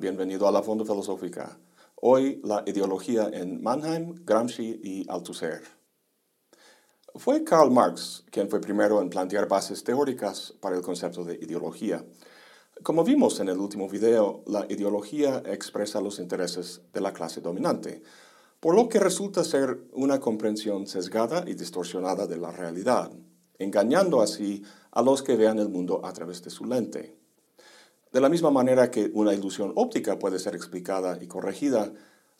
bienvenido a la Fondo Filosófica. Hoy la ideología en Mannheim, Gramsci y Althusser. Fue Karl Marx quien fue primero en plantear bases teóricas para el concepto de ideología. Como vimos en el último video, la ideología expresa los intereses de la clase dominante, por lo que resulta ser una comprensión sesgada y distorsionada de la realidad, engañando así a los que vean el mundo a través de su lente. De la misma manera que una ilusión óptica puede ser explicada y corregida,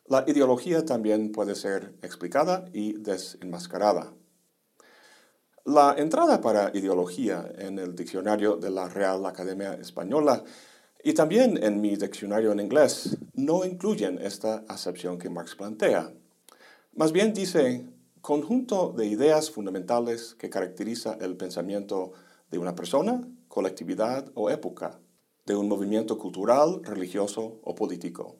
la ideología también puede ser explicada y desenmascarada. La entrada para ideología en el diccionario de la Real Academia Española y también en mi diccionario en inglés no incluyen esta acepción que Marx plantea. Más bien dice conjunto de ideas fundamentales que caracteriza el pensamiento de una persona, colectividad o época de un movimiento cultural, religioso o político.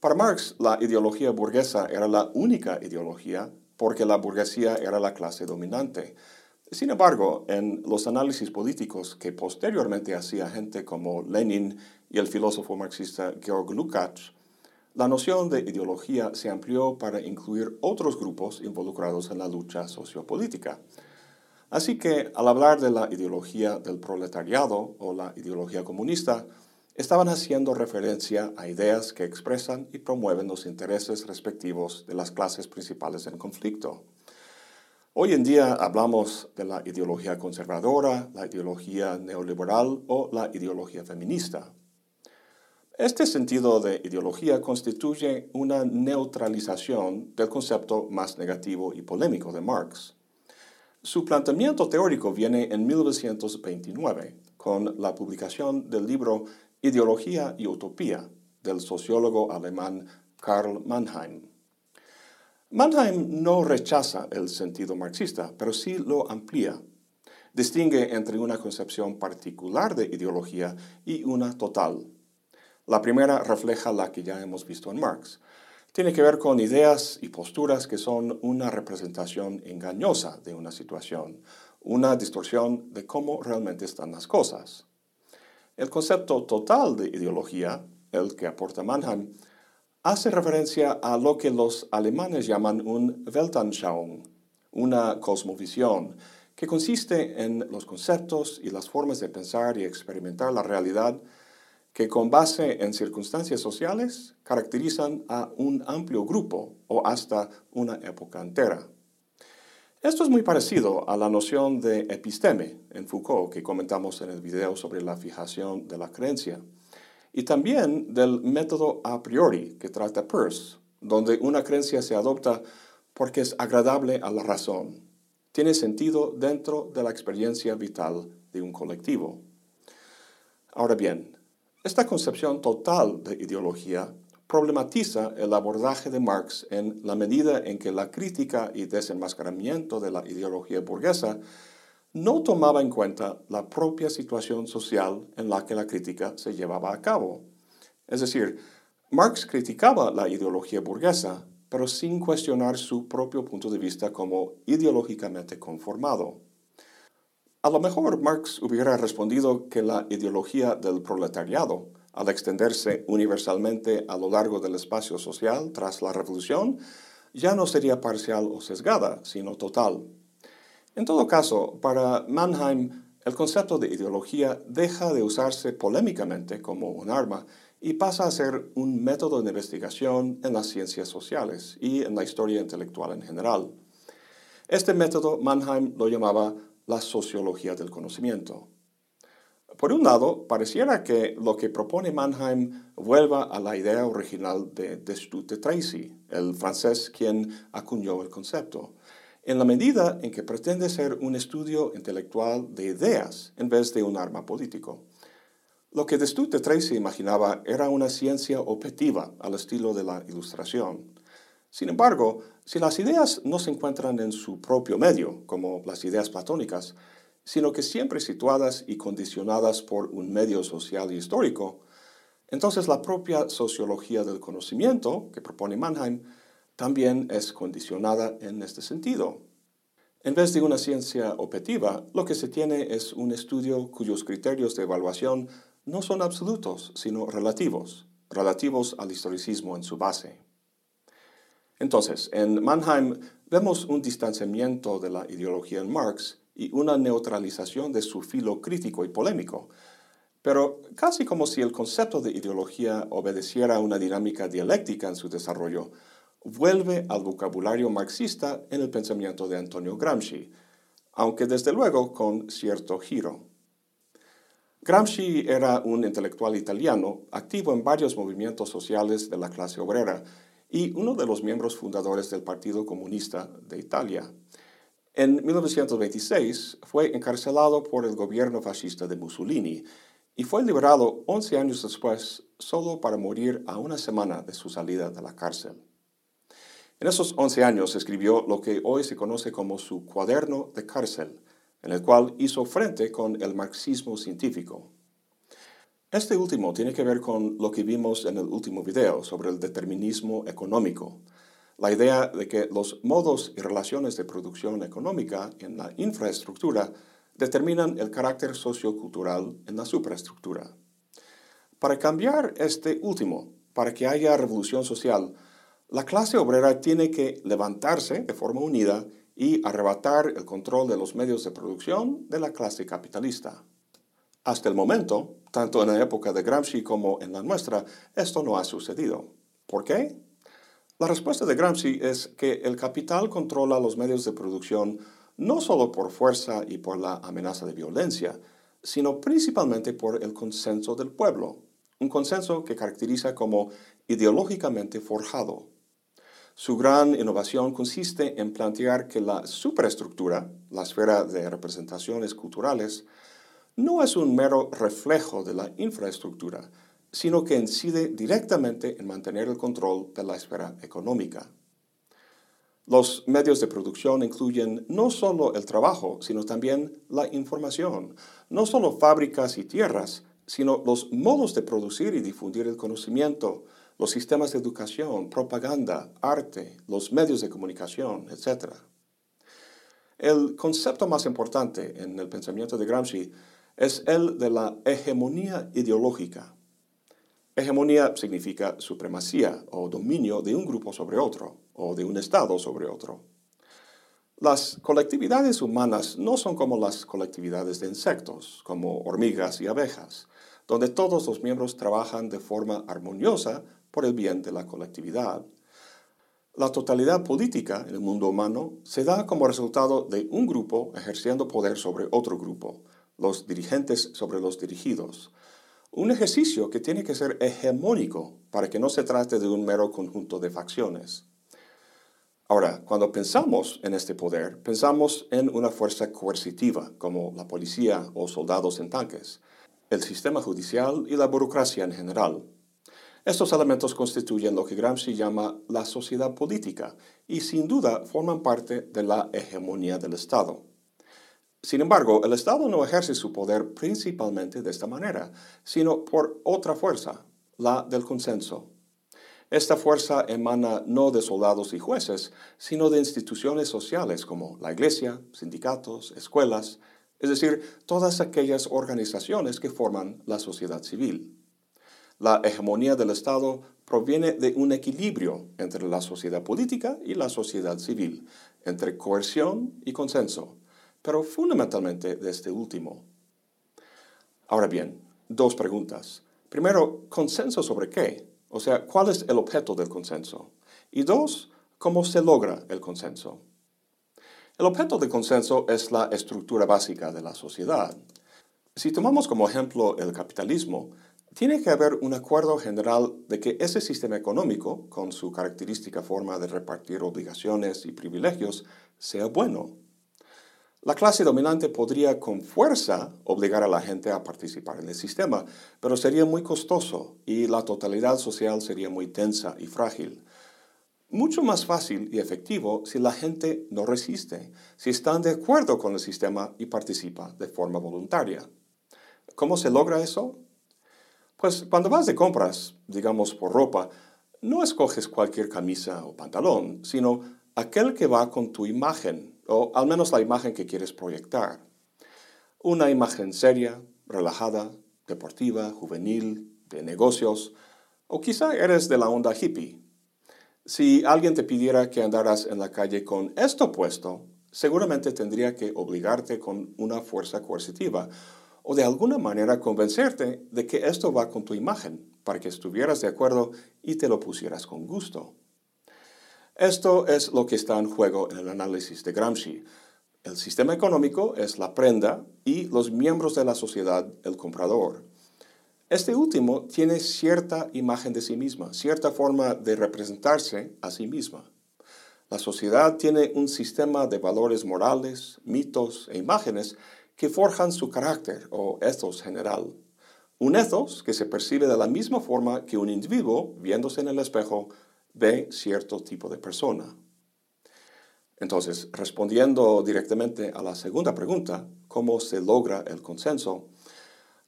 Para Marx, la ideología burguesa era la única ideología porque la burguesía era la clase dominante. Sin embargo, en los análisis políticos que posteriormente hacía gente como Lenin y el filósofo marxista Georg Lukács, la noción de ideología se amplió para incluir otros grupos involucrados en la lucha sociopolítica. Así que al hablar de la ideología del proletariado o la ideología comunista, estaban haciendo referencia a ideas que expresan y promueven los intereses respectivos de las clases principales en conflicto. Hoy en día hablamos de la ideología conservadora, la ideología neoliberal o la ideología feminista. Este sentido de ideología constituye una neutralización del concepto más negativo y polémico de Marx. Su planteamiento teórico viene en 1929 con la publicación del libro Ideología y Utopía del sociólogo alemán Karl Mannheim. Mannheim no rechaza el sentido marxista, pero sí lo amplía. Distingue entre una concepción particular de ideología y una total. La primera refleja la que ya hemos visto en Marx, tiene que ver con ideas y posturas que son una representación engañosa de una situación, una distorsión de cómo realmente están las cosas. El concepto total de ideología, el que aporta Mannheim, hace referencia a lo que los alemanes llaman un Weltanschauung, una cosmovisión, que consiste en los conceptos y las formas de pensar y experimentar la realidad que con base en circunstancias sociales caracterizan a un amplio grupo o hasta una época entera. Esto es muy parecido a la noción de episteme en Foucault que comentamos en el video sobre la fijación de la creencia, y también del método a priori que trata Peirce, donde una creencia se adopta porque es agradable a la razón, tiene sentido dentro de la experiencia vital de un colectivo. Ahora bien, esta concepción total de ideología problematiza el abordaje de Marx en la medida en que la crítica y desenmascaramiento de la ideología burguesa no tomaba en cuenta la propia situación social en la que la crítica se llevaba a cabo. Es decir, Marx criticaba la ideología burguesa, pero sin cuestionar su propio punto de vista como ideológicamente conformado. A lo mejor Marx hubiera respondido que la ideología del proletariado, al extenderse universalmente a lo largo del espacio social tras la revolución, ya no sería parcial o sesgada, sino total. En todo caso, para Mannheim, el concepto de ideología deja de usarse polémicamente como un arma y pasa a ser un método de investigación en las ciencias sociales y en la historia intelectual en general. Este método Mannheim lo llamaba la sociología del conocimiento. Por un lado, pareciera que lo que propone Mannheim vuelva a la idea original de Destutt de Tracy, el francés quien acuñó el concepto, en la medida en que pretende ser un estudio intelectual de ideas en vez de un arma político. Lo que Destutt de Tracy imaginaba era una ciencia objetiva al estilo de la ilustración, sin embargo, si las ideas no se encuentran en su propio medio, como las ideas platónicas, sino que siempre situadas y condicionadas por un medio social y histórico, entonces la propia sociología del conocimiento que propone Mannheim también es condicionada en este sentido. En vez de una ciencia objetiva, lo que se tiene es un estudio cuyos criterios de evaluación no son absolutos, sino relativos, relativos al historicismo en su base. Entonces, en Mannheim vemos un distanciamiento de la ideología en Marx y una neutralización de su filo crítico y polémico, pero casi como si el concepto de ideología obedeciera a una dinámica dialéctica en su desarrollo, vuelve al vocabulario marxista en el pensamiento de Antonio Gramsci, aunque desde luego con cierto giro. Gramsci era un intelectual italiano activo en varios movimientos sociales de la clase obrera y uno de los miembros fundadores del Partido Comunista de Italia. En 1926 fue encarcelado por el gobierno fascista de Mussolini y fue liberado 11 años después solo para morir a una semana de su salida de la cárcel. En esos 11 años escribió lo que hoy se conoce como su cuaderno de cárcel, en el cual hizo frente con el marxismo científico. Este último tiene que ver con lo que vimos en el último video sobre el determinismo económico, la idea de que los modos y relaciones de producción económica en la infraestructura determinan el carácter sociocultural en la superestructura. Para cambiar este último, para que haya revolución social, la clase obrera tiene que levantarse de forma unida y arrebatar el control de los medios de producción de la clase capitalista. Hasta el momento, tanto en la época de Gramsci como en la nuestra, esto no ha sucedido. ¿Por qué? La respuesta de Gramsci es que el capital controla los medios de producción no solo por fuerza y por la amenaza de violencia, sino principalmente por el consenso del pueblo, un consenso que caracteriza como ideológicamente forjado. Su gran innovación consiste en plantear que la superestructura, la esfera de representaciones culturales, no es un mero reflejo de la infraestructura, sino que incide directamente en mantener el control de la esfera económica. Los medios de producción incluyen no solo el trabajo, sino también la información, no solo fábricas y tierras, sino los modos de producir y difundir el conocimiento, los sistemas de educación, propaganda, arte, los medios de comunicación, etc. El concepto más importante en el pensamiento de Gramsci es el de la hegemonía ideológica. Hegemonía significa supremacía o dominio de un grupo sobre otro o de un Estado sobre otro. Las colectividades humanas no son como las colectividades de insectos, como hormigas y abejas, donde todos los miembros trabajan de forma armoniosa por el bien de la colectividad. La totalidad política en el mundo humano se da como resultado de un grupo ejerciendo poder sobre otro grupo, los dirigentes sobre los dirigidos, un ejercicio que tiene que ser hegemónico para que no se trate de un mero conjunto de facciones. Ahora, cuando pensamos en este poder, pensamos en una fuerza coercitiva, como la policía o soldados en tanques, el sistema judicial y la burocracia en general. Estos elementos constituyen lo que Gramsci llama la sociedad política y sin duda forman parte de la hegemonía del Estado. Sin embargo, el Estado no ejerce su poder principalmente de esta manera, sino por otra fuerza, la del consenso. Esta fuerza emana no de soldados y jueces, sino de instituciones sociales como la iglesia, sindicatos, escuelas, es decir, todas aquellas organizaciones que forman la sociedad civil. La hegemonía del Estado proviene de un equilibrio entre la sociedad política y la sociedad civil, entre coerción y consenso pero fundamentalmente de este último. Ahora bien, dos preguntas. Primero, ¿consenso sobre qué? O sea, ¿cuál es el objeto del consenso? Y dos, ¿cómo se logra el consenso? El objeto del consenso es la estructura básica de la sociedad. Si tomamos como ejemplo el capitalismo, tiene que haber un acuerdo general de que ese sistema económico, con su característica forma de repartir obligaciones y privilegios, sea bueno. La clase dominante podría con fuerza obligar a la gente a participar en el sistema, pero sería muy costoso y la totalidad social sería muy tensa y frágil. Mucho más fácil y efectivo si la gente no resiste, si están de acuerdo con el sistema y participa de forma voluntaria. ¿Cómo se logra eso? Pues cuando vas de compras, digamos por ropa, no escoges cualquier camisa o pantalón, sino aquel que va con tu imagen o al menos la imagen que quieres proyectar. Una imagen seria, relajada, deportiva, juvenil, de negocios, o quizá eres de la onda hippie. Si alguien te pidiera que andaras en la calle con esto puesto, seguramente tendría que obligarte con una fuerza coercitiva o de alguna manera convencerte de que esto va con tu imagen, para que estuvieras de acuerdo y te lo pusieras con gusto. Esto es lo que está en juego en el análisis de Gramsci. El sistema económico es la prenda y los miembros de la sociedad el comprador. Este último tiene cierta imagen de sí misma, cierta forma de representarse a sí misma. La sociedad tiene un sistema de valores morales, mitos e imágenes que forjan su carácter o ethos general. Un ethos que se percibe de la misma forma que un individuo, viéndose en el espejo, ve cierto tipo de persona. Entonces, respondiendo directamente a la segunda pregunta, ¿cómo se logra el consenso?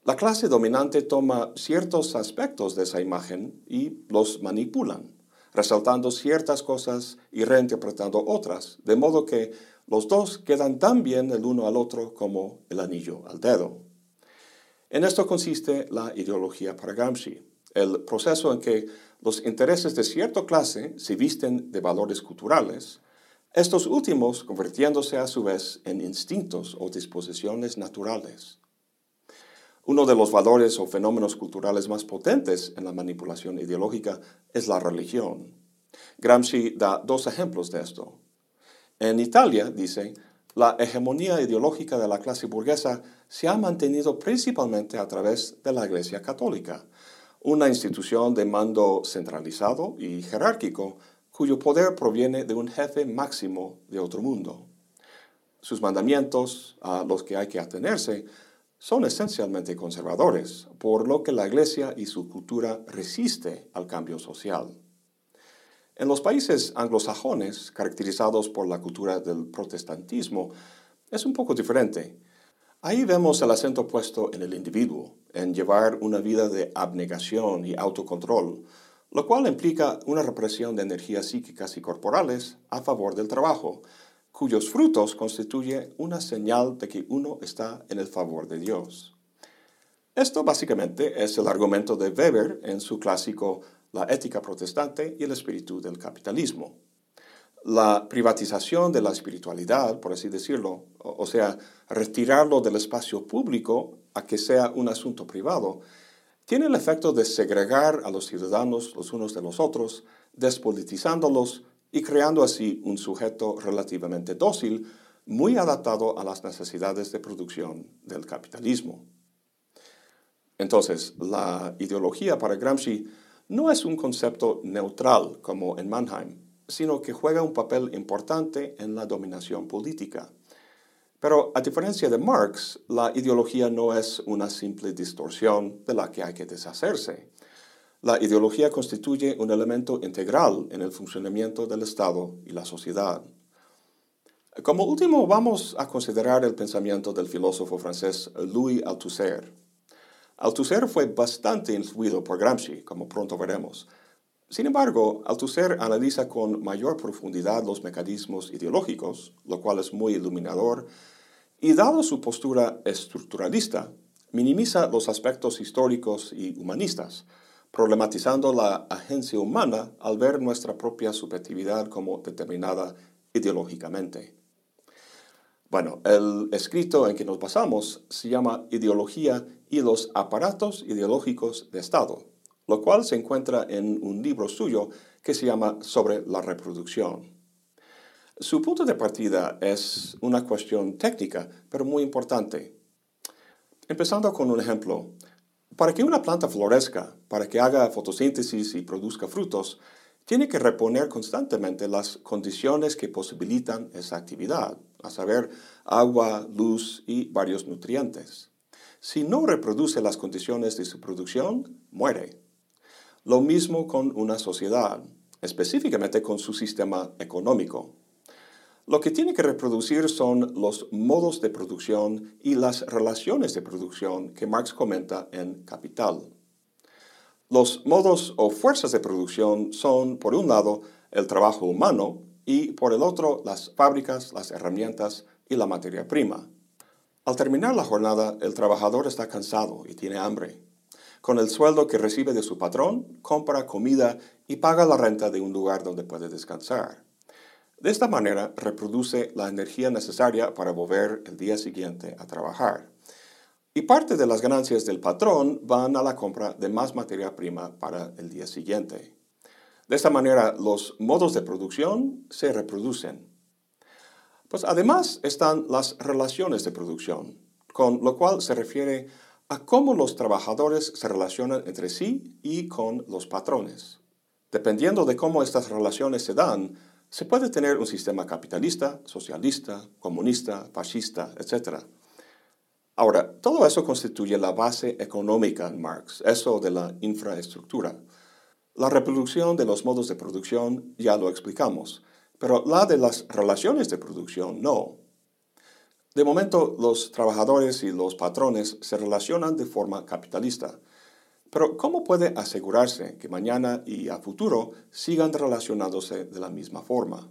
La clase dominante toma ciertos aspectos de esa imagen y los manipulan, resaltando ciertas cosas y reinterpretando otras, de modo que los dos quedan tan bien el uno al otro como el anillo al dedo. En esto consiste la ideología para Gramsci, el proceso en que los intereses de cierta clase se visten de valores culturales, estos últimos convirtiéndose a su vez en instintos o disposiciones naturales. Uno de los valores o fenómenos culturales más potentes en la manipulación ideológica es la religión. Gramsci da dos ejemplos de esto. En Italia, dice, la hegemonía ideológica de la clase burguesa se ha mantenido principalmente a través de la Iglesia Católica, una institución de mando centralizado y jerárquico cuyo poder proviene de un jefe máximo de otro mundo. Sus mandamientos, a los que hay que atenerse, son esencialmente conservadores, por lo que la Iglesia y su cultura resiste al cambio social. En los países anglosajones, caracterizados por la cultura del protestantismo, es un poco diferente. Ahí vemos el acento puesto en el individuo, en llevar una vida de abnegación y autocontrol, lo cual implica una represión de energías psíquicas y corporales a favor del trabajo, cuyos frutos constituye una señal de que uno está en el favor de Dios. Esto básicamente es el argumento de Weber en su clásico La ética protestante y el espíritu del capitalismo. La privatización de la espiritualidad, por así decirlo, o sea, retirarlo del espacio público a que sea un asunto privado, tiene el efecto de segregar a los ciudadanos los unos de los otros, despolitizándolos y creando así un sujeto relativamente dócil, muy adaptado a las necesidades de producción del capitalismo. Entonces, la ideología para Gramsci no es un concepto neutral como en Mannheim, sino que juega un papel importante en la dominación política. Pero a diferencia de Marx, la ideología no es una simple distorsión de la que hay que deshacerse. La ideología constituye un elemento integral en el funcionamiento del Estado y la sociedad. Como último, vamos a considerar el pensamiento del filósofo francés Louis Althusser. Althusser fue bastante influido por Gramsci, como pronto veremos. Sin embargo, Althusser analiza con mayor profundidad los mecanismos ideológicos, lo cual es muy iluminador, y dado su postura estructuralista, minimiza los aspectos históricos y humanistas, problematizando la agencia humana al ver nuestra propia subjetividad como determinada ideológicamente. Bueno, el escrito en que nos basamos se llama Ideología y los aparatos ideológicos de Estado, lo cual se encuentra en un libro suyo que se llama Sobre la reproducción. Su punto de partida es una cuestión técnica, pero muy importante. Empezando con un ejemplo. Para que una planta florezca, para que haga fotosíntesis y produzca frutos, tiene que reponer constantemente las condiciones que posibilitan esa actividad, a saber, agua, luz y varios nutrientes. Si no reproduce las condiciones de su producción, muere. Lo mismo con una sociedad, específicamente con su sistema económico. Lo que tiene que reproducir son los modos de producción y las relaciones de producción que Marx comenta en Capital. Los modos o fuerzas de producción son, por un lado, el trabajo humano y, por el otro, las fábricas, las herramientas y la materia prima. Al terminar la jornada, el trabajador está cansado y tiene hambre. Con el sueldo que recibe de su patrón, compra comida y paga la renta de un lugar donde puede descansar. De esta manera, reproduce la energía necesaria para volver el día siguiente a trabajar. Y parte de las ganancias del patrón van a la compra de más materia prima para el día siguiente. De esta manera, los modos de producción se reproducen. Pues además están las relaciones de producción, con lo cual se refiere a cómo los trabajadores se relacionan entre sí y con los patrones. Dependiendo de cómo estas relaciones se dan, se puede tener un sistema capitalista, socialista, comunista, fascista, etc. Ahora, todo eso constituye la base económica en Marx, eso de la infraestructura. La reproducción de los modos de producción ya lo explicamos, pero la de las relaciones de producción no. De momento, los trabajadores y los patrones se relacionan de forma capitalista. Pero ¿cómo puede asegurarse que mañana y a futuro sigan relacionándose de la misma forma?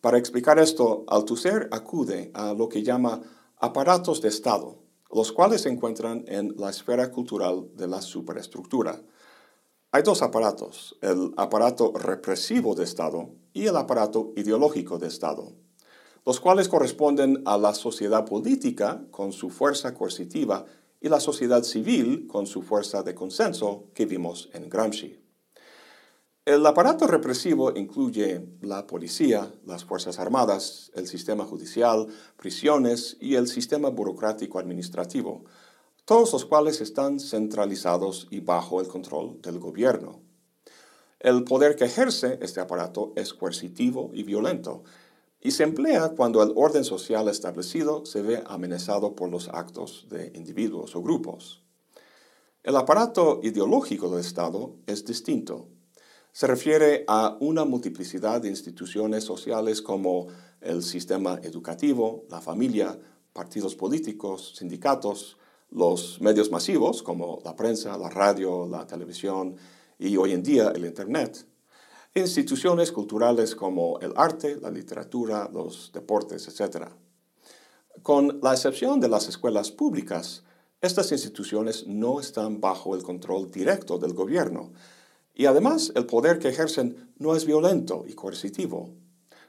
Para explicar esto, Althusser acude a lo que llama aparatos de Estado, los cuales se encuentran en la esfera cultural de la superestructura. Hay dos aparatos, el aparato represivo de Estado y el aparato ideológico de Estado los cuales corresponden a la sociedad política con su fuerza coercitiva y la sociedad civil con su fuerza de consenso que vimos en Gramsci. El aparato represivo incluye la policía, las Fuerzas Armadas, el sistema judicial, prisiones y el sistema burocrático administrativo, todos los cuales están centralizados y bajo el control del gobierno. El poder que ejerce este aparato es coercitivo y violento, y se emplea cuando el orden social establecido se ve amenazado por los actos de individuos o grupos. El aparato ideológico del Estado es distinto. Se refiere a una multiplicidad de instituciones sociales como el sistema educativo, la familia, partidos políticos, sindicatos, los medios masivos como la prensa, la radio, la televisión y hoy en día el Internet, instituciones culturales como el arte, la literatura, los deportes, etc. Con la excepción de las escuelas públicas, estas instituciones no están bajo el control directo del gobierno y además el poder que ejercen no es violento y coercitivo.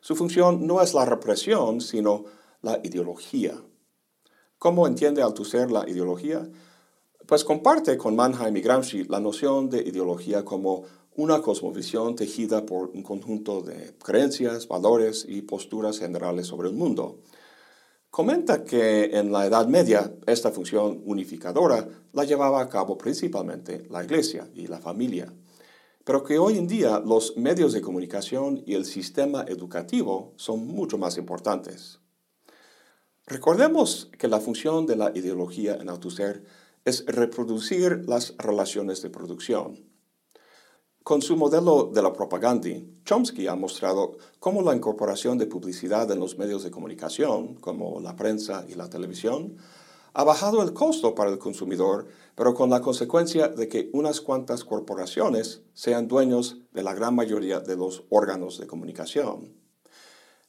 Su función no es la represión, sino la ideología. ¿Cómo entiende Althusser la ideología? Pues comparte con Mannheim y Gramsci la noción de ideología como una cosmovisión tejida por un conjunto de creencias, valores y posturas generales sobre el mundo. Comenta que en la Edad Media esta función unificadora la llevaba a cabo principalmente la Iglesia y la familia, pero que hoy en día los medios de comunicación y el sistema educativo son mucho más importantes. Recordemos que la función de la ideología en Althusser es reproducir las relaciones de producción con su modelo de la propaganda, Chomsky ha mostrado cómo la incorporación de publicidad en los medios de comunicación, como la prensa y la televisión, ha bajado el costo para el consumidor, pero con la consecuencia de que unas cuantas corporaciones sean dueños de la gran mayoría de los órganos de comunicación.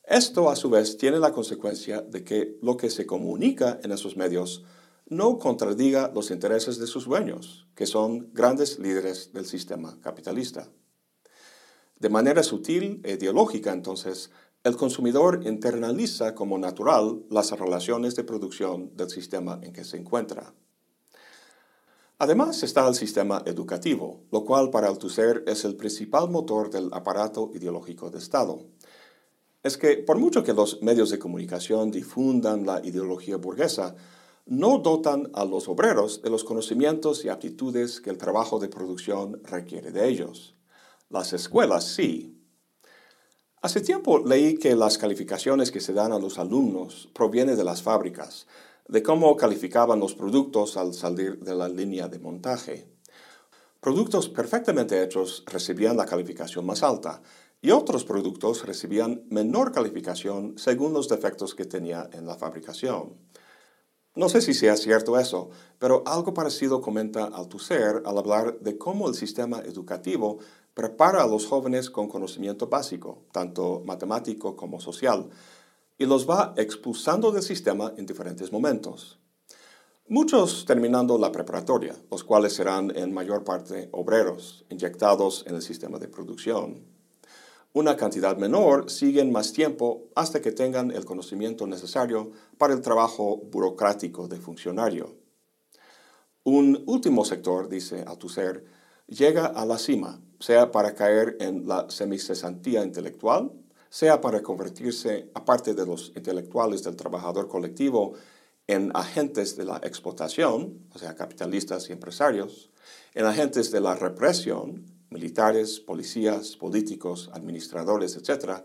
Esto, a su vez, tiene la consecuencia de que lo que se comunica en esos medios no contradiga los intereses de sus dueños, que son grandes líderes del sistema capitalista. De manera sutil e ideológica, entonces, el consumidor internaliza como natural las relaciones de producción del sistema en que se encuentra. Además está el sistema educativo, lo cual para Althusser es el principal motor del aparato ideológico de Estado. Es que por mucho que los medios de comunicación difundan la ideología burguesa, no dotan a los obreros de los conocimientos y aptitudes que el trabajo de producción requiere de ellos. Las escuelas sí. Hace tiempo leí que las calificaciones que se dan a los alumnos provienen de las fábricas, de cómo calificaban los productos al salir de la línea de montaje. Productos perfectamente hechos recibían la calificación más alta y otros productos recibían menor calificación según los defectos que tenía en la fabricación. No sé si sea cierto eso, pero algo parecido comenta Althusser al hablar de cómo el sistema educativo prepara a los jóvenes con conocimiento básico, tanto matemático como social, y los va expulsando del sistema en diferentes momentos. Muchos terminando la preparatoria, los cuales serán en mayor parte obreros, inyectados en el sistema de producción. Una cantidad menor siguen más tiempo hasta que tengan el conocimiento necesario para el trabajo burocrático de funcionario. Un último sector, dice Althusser, llega a la cima, sea para caer en la semicesantía intelectual, sea para convertirse, aparte de los intelectuales del trabajador colectivo, en agentes de la explotación, o sea, capitalistas y empresarios, en agentes de la represión, militares, policías, políticos, administradores, etc.,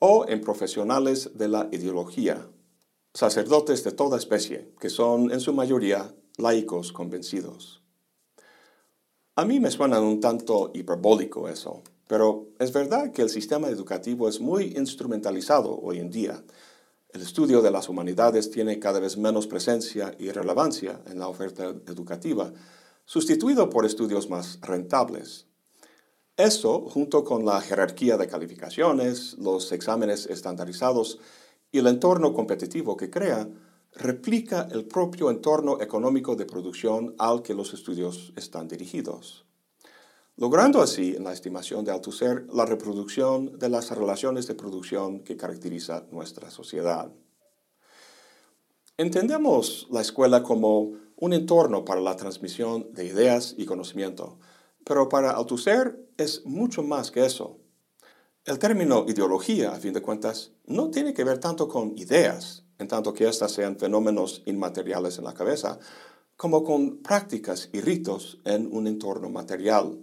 o en profesionales de la ideología, sacerdotes de toda especie, que son en su mayoría laicos convencidos. A mí me suena un tanto hiperbólico eso, pero es verdad que el sistema educativo es muy instrumentalizado hoy en día. El estudio de las humanidades tiene cada vez menos presencia y relevancia en la oferta educativa, sustituido por estudios más rentables. Eso, junto con la jerarquía de calificaciones, los exámenes estandarizados y el entorno competitivo que crea, replica el propio entorno económico de producción al que los estudios están dirigidos, logrando así, en la estimación de Althusser, la reproducción de las relaciones de producción que caracteriza nuestra sociedad. Entendemos la escuela como un entorno para la transmisión de ideas y conocimiento, pero para Althusser es mucho más que eso. El término ideología, a fin de cuentas, no tiene que ver tanto con ideas, en tanto que éstas sean fenómenos inmateriales en la cabeza, como con prácticas y ritos en un entorno material.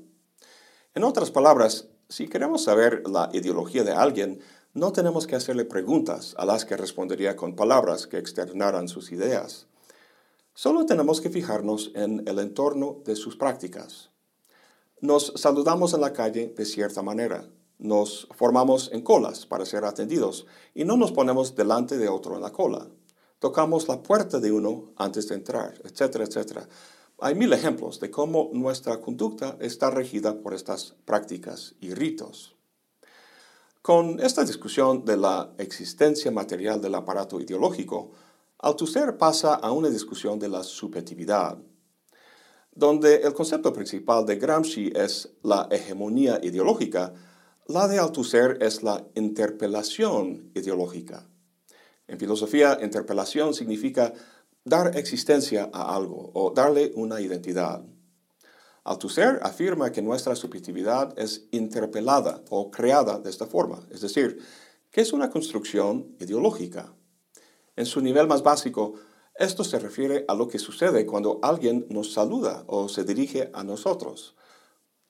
En otras palabras, si queremos saber la ideología de alguien, no tenemos que hacerle preguntas a las que respondería con palabras que externaran sus ideas. Solo tenemos que fijarnos en el entorno de sus prácticas. Nos saludamos en la calle de cierta manera, nos formamos en colas para ser atendidos y no nos ponemos delante de otro en la cola. Tocamos la puerta de uno antes de entrar, etcétera, etcétera. Hay mil ejemplos de cómo nuestra conducta está regida por estas prácticas y ritos. Con esta discusión de la existencia material del aparato ideológico, Althusser pasa a una discusión de la subjetividad, donde el concepto principal de Gramsci es la hegemonía ideológica, la de Althusser es la interpelación ideológica. En filosofía, interpelación significa dar existencia a algo o darle una identidad. Althusser afirma que nuestra subjetividad es interpelada o creada de esta forma, es decir, que es una construcción ideológica. En su nivel más básico, esto se refiere a lo que sucede cuando alguien nos saluda o se dirige a nosotros.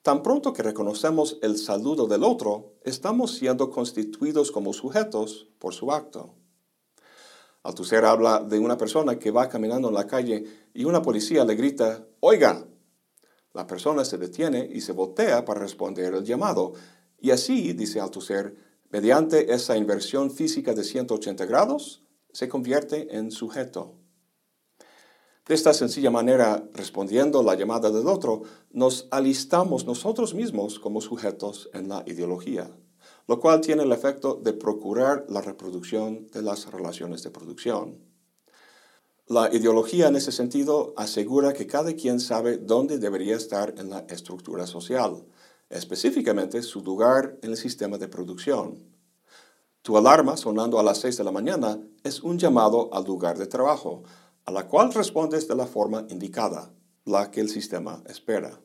Tan pronto que reconocemos el saludo del otro, estamos siendo constituidos como sujetos por su acto. Althusser habla de una persona que va caminando en la calle y una policía le grita, Oiga. La persona se detiene y se voltea para responder el llamado. Y así, dice Althusser, mediante esa inversión física de 180 grados, se convierte en sujeto. De esta sencilla manera, respondiendo la llamada del otro, nos alistamos nosotros mismos como sujetos en la ideología, lo cual tiene el efecto de procurar la reproducción de las relaciones de producción. La ideología en ese sentido asegura que cada quien sabe dónde debería estar en la estructura social, específicamente su lugar en el sistema de producción. Tu alarma sonando a las 6 de la mañana es un llamado al lugar de trabajo, a la cual respondes de la forma indicada, la que el sistema espera.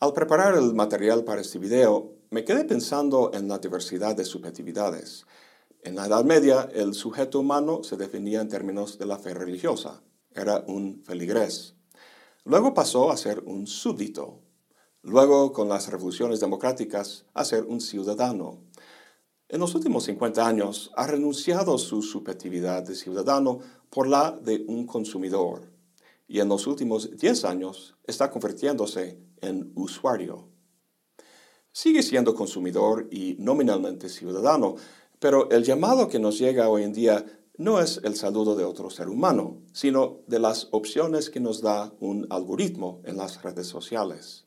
Al preparar el material para este video, me quedé pensando en la diversidad de subjetividades. En la Edad Media, el sujeto humano se definía en términos de la fe religiosa. Era un feligrés. Luego pasó a ser un súbdito. Luego, con las revoluciones democráticas, a ser un ciudadano. En los últimos 50 años ha renunciado su subjetividad de ciudadano por la de un consumidor y en los últimos 10 años está convirtiéndose en usuario. Sigue siendo consumidor y nominalmente ciudadano, pero el llamado que nos llega hoy en día no es el saludo de otro ser humano, sino de las opciones que nos da un algoritmo en las redes sociales.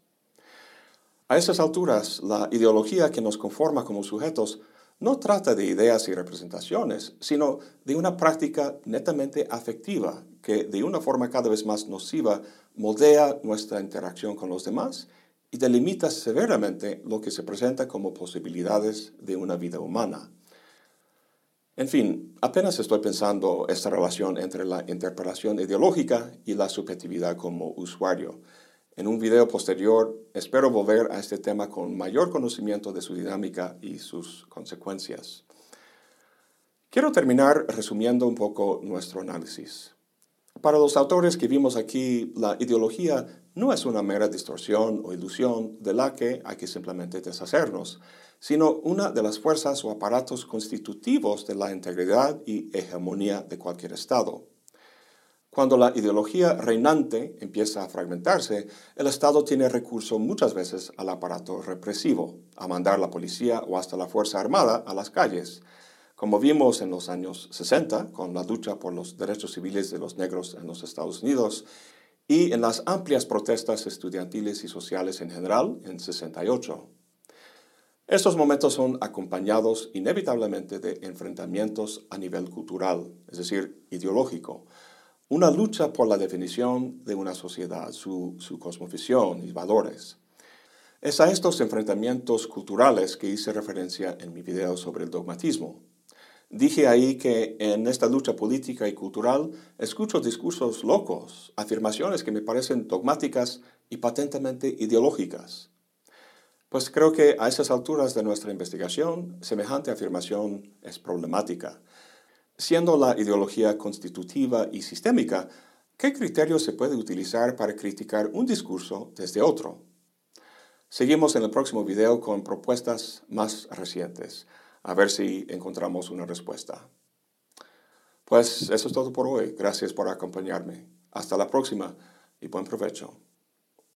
A esas alturas, la ideología que nos conforma como sujetos no trata de ideas y representaciones, sino de una práctica netamente afectiva que de una forma cada vez más nociva moldea nuestra interacción con los demás y delimita severamente lo que se presenta como posibilidades de una vida humana. En fin, apenas estoy pensando esta relación entre la interpretación ideológica y la subjetividad como usuario. En un video posterior espero volver a este tema con mayor conocimiento de su dinámica y sus consecuencias. Quiero terminar resumiendo un poco nuestro análisis. Para los autores que vimos aquí, la ideología no es una mera distorsión o ilusión de la que hay que simplemente deshacernos, sino una de las fuerzas o aparatos constitutivos de la integridad y hegemonía de cualquier Estado. Cuando la ideología reinante empieza a fragmentarse, el Estado tiene recurso muchas veces al aparato represivo, a mandar la policía o hasta la Fuerza Armada a las calles, como vimos en los años 60 con la lucha por los derechos civiles de los negros en los Estados Unidos y en las amplias protestas estudiantiles y sociales en general en 68. Estos momentos son acompañados inevitablemente de enfrentamientos a nivel cultural, es decir, ideológico, una lucha por la definición de una sociedad, su, su cosmovisión y valores. Es a estos enfrentamientos culturales que hice referencia en mi video sobre el dogmatismo. Dije ahí que en esta lucha política y cultural escucho discursos locos, afirmaciones que me parecen dogmáticas y patentemente ideológicas. Pues creo que a esas alturas de nuestra investigación, semejante afirmación es problemática Siendo la ideología constitutiva y sistémica, ¿qué criterio se puede utilizar para criticar un discurso desde otro? Seguimos en el próximo video con propuestas más recientes, a ver si encontramos una respuesta. Pues eso es todo por hoy. Gracias por acompañarme. Hasta la próxima y buen provecho.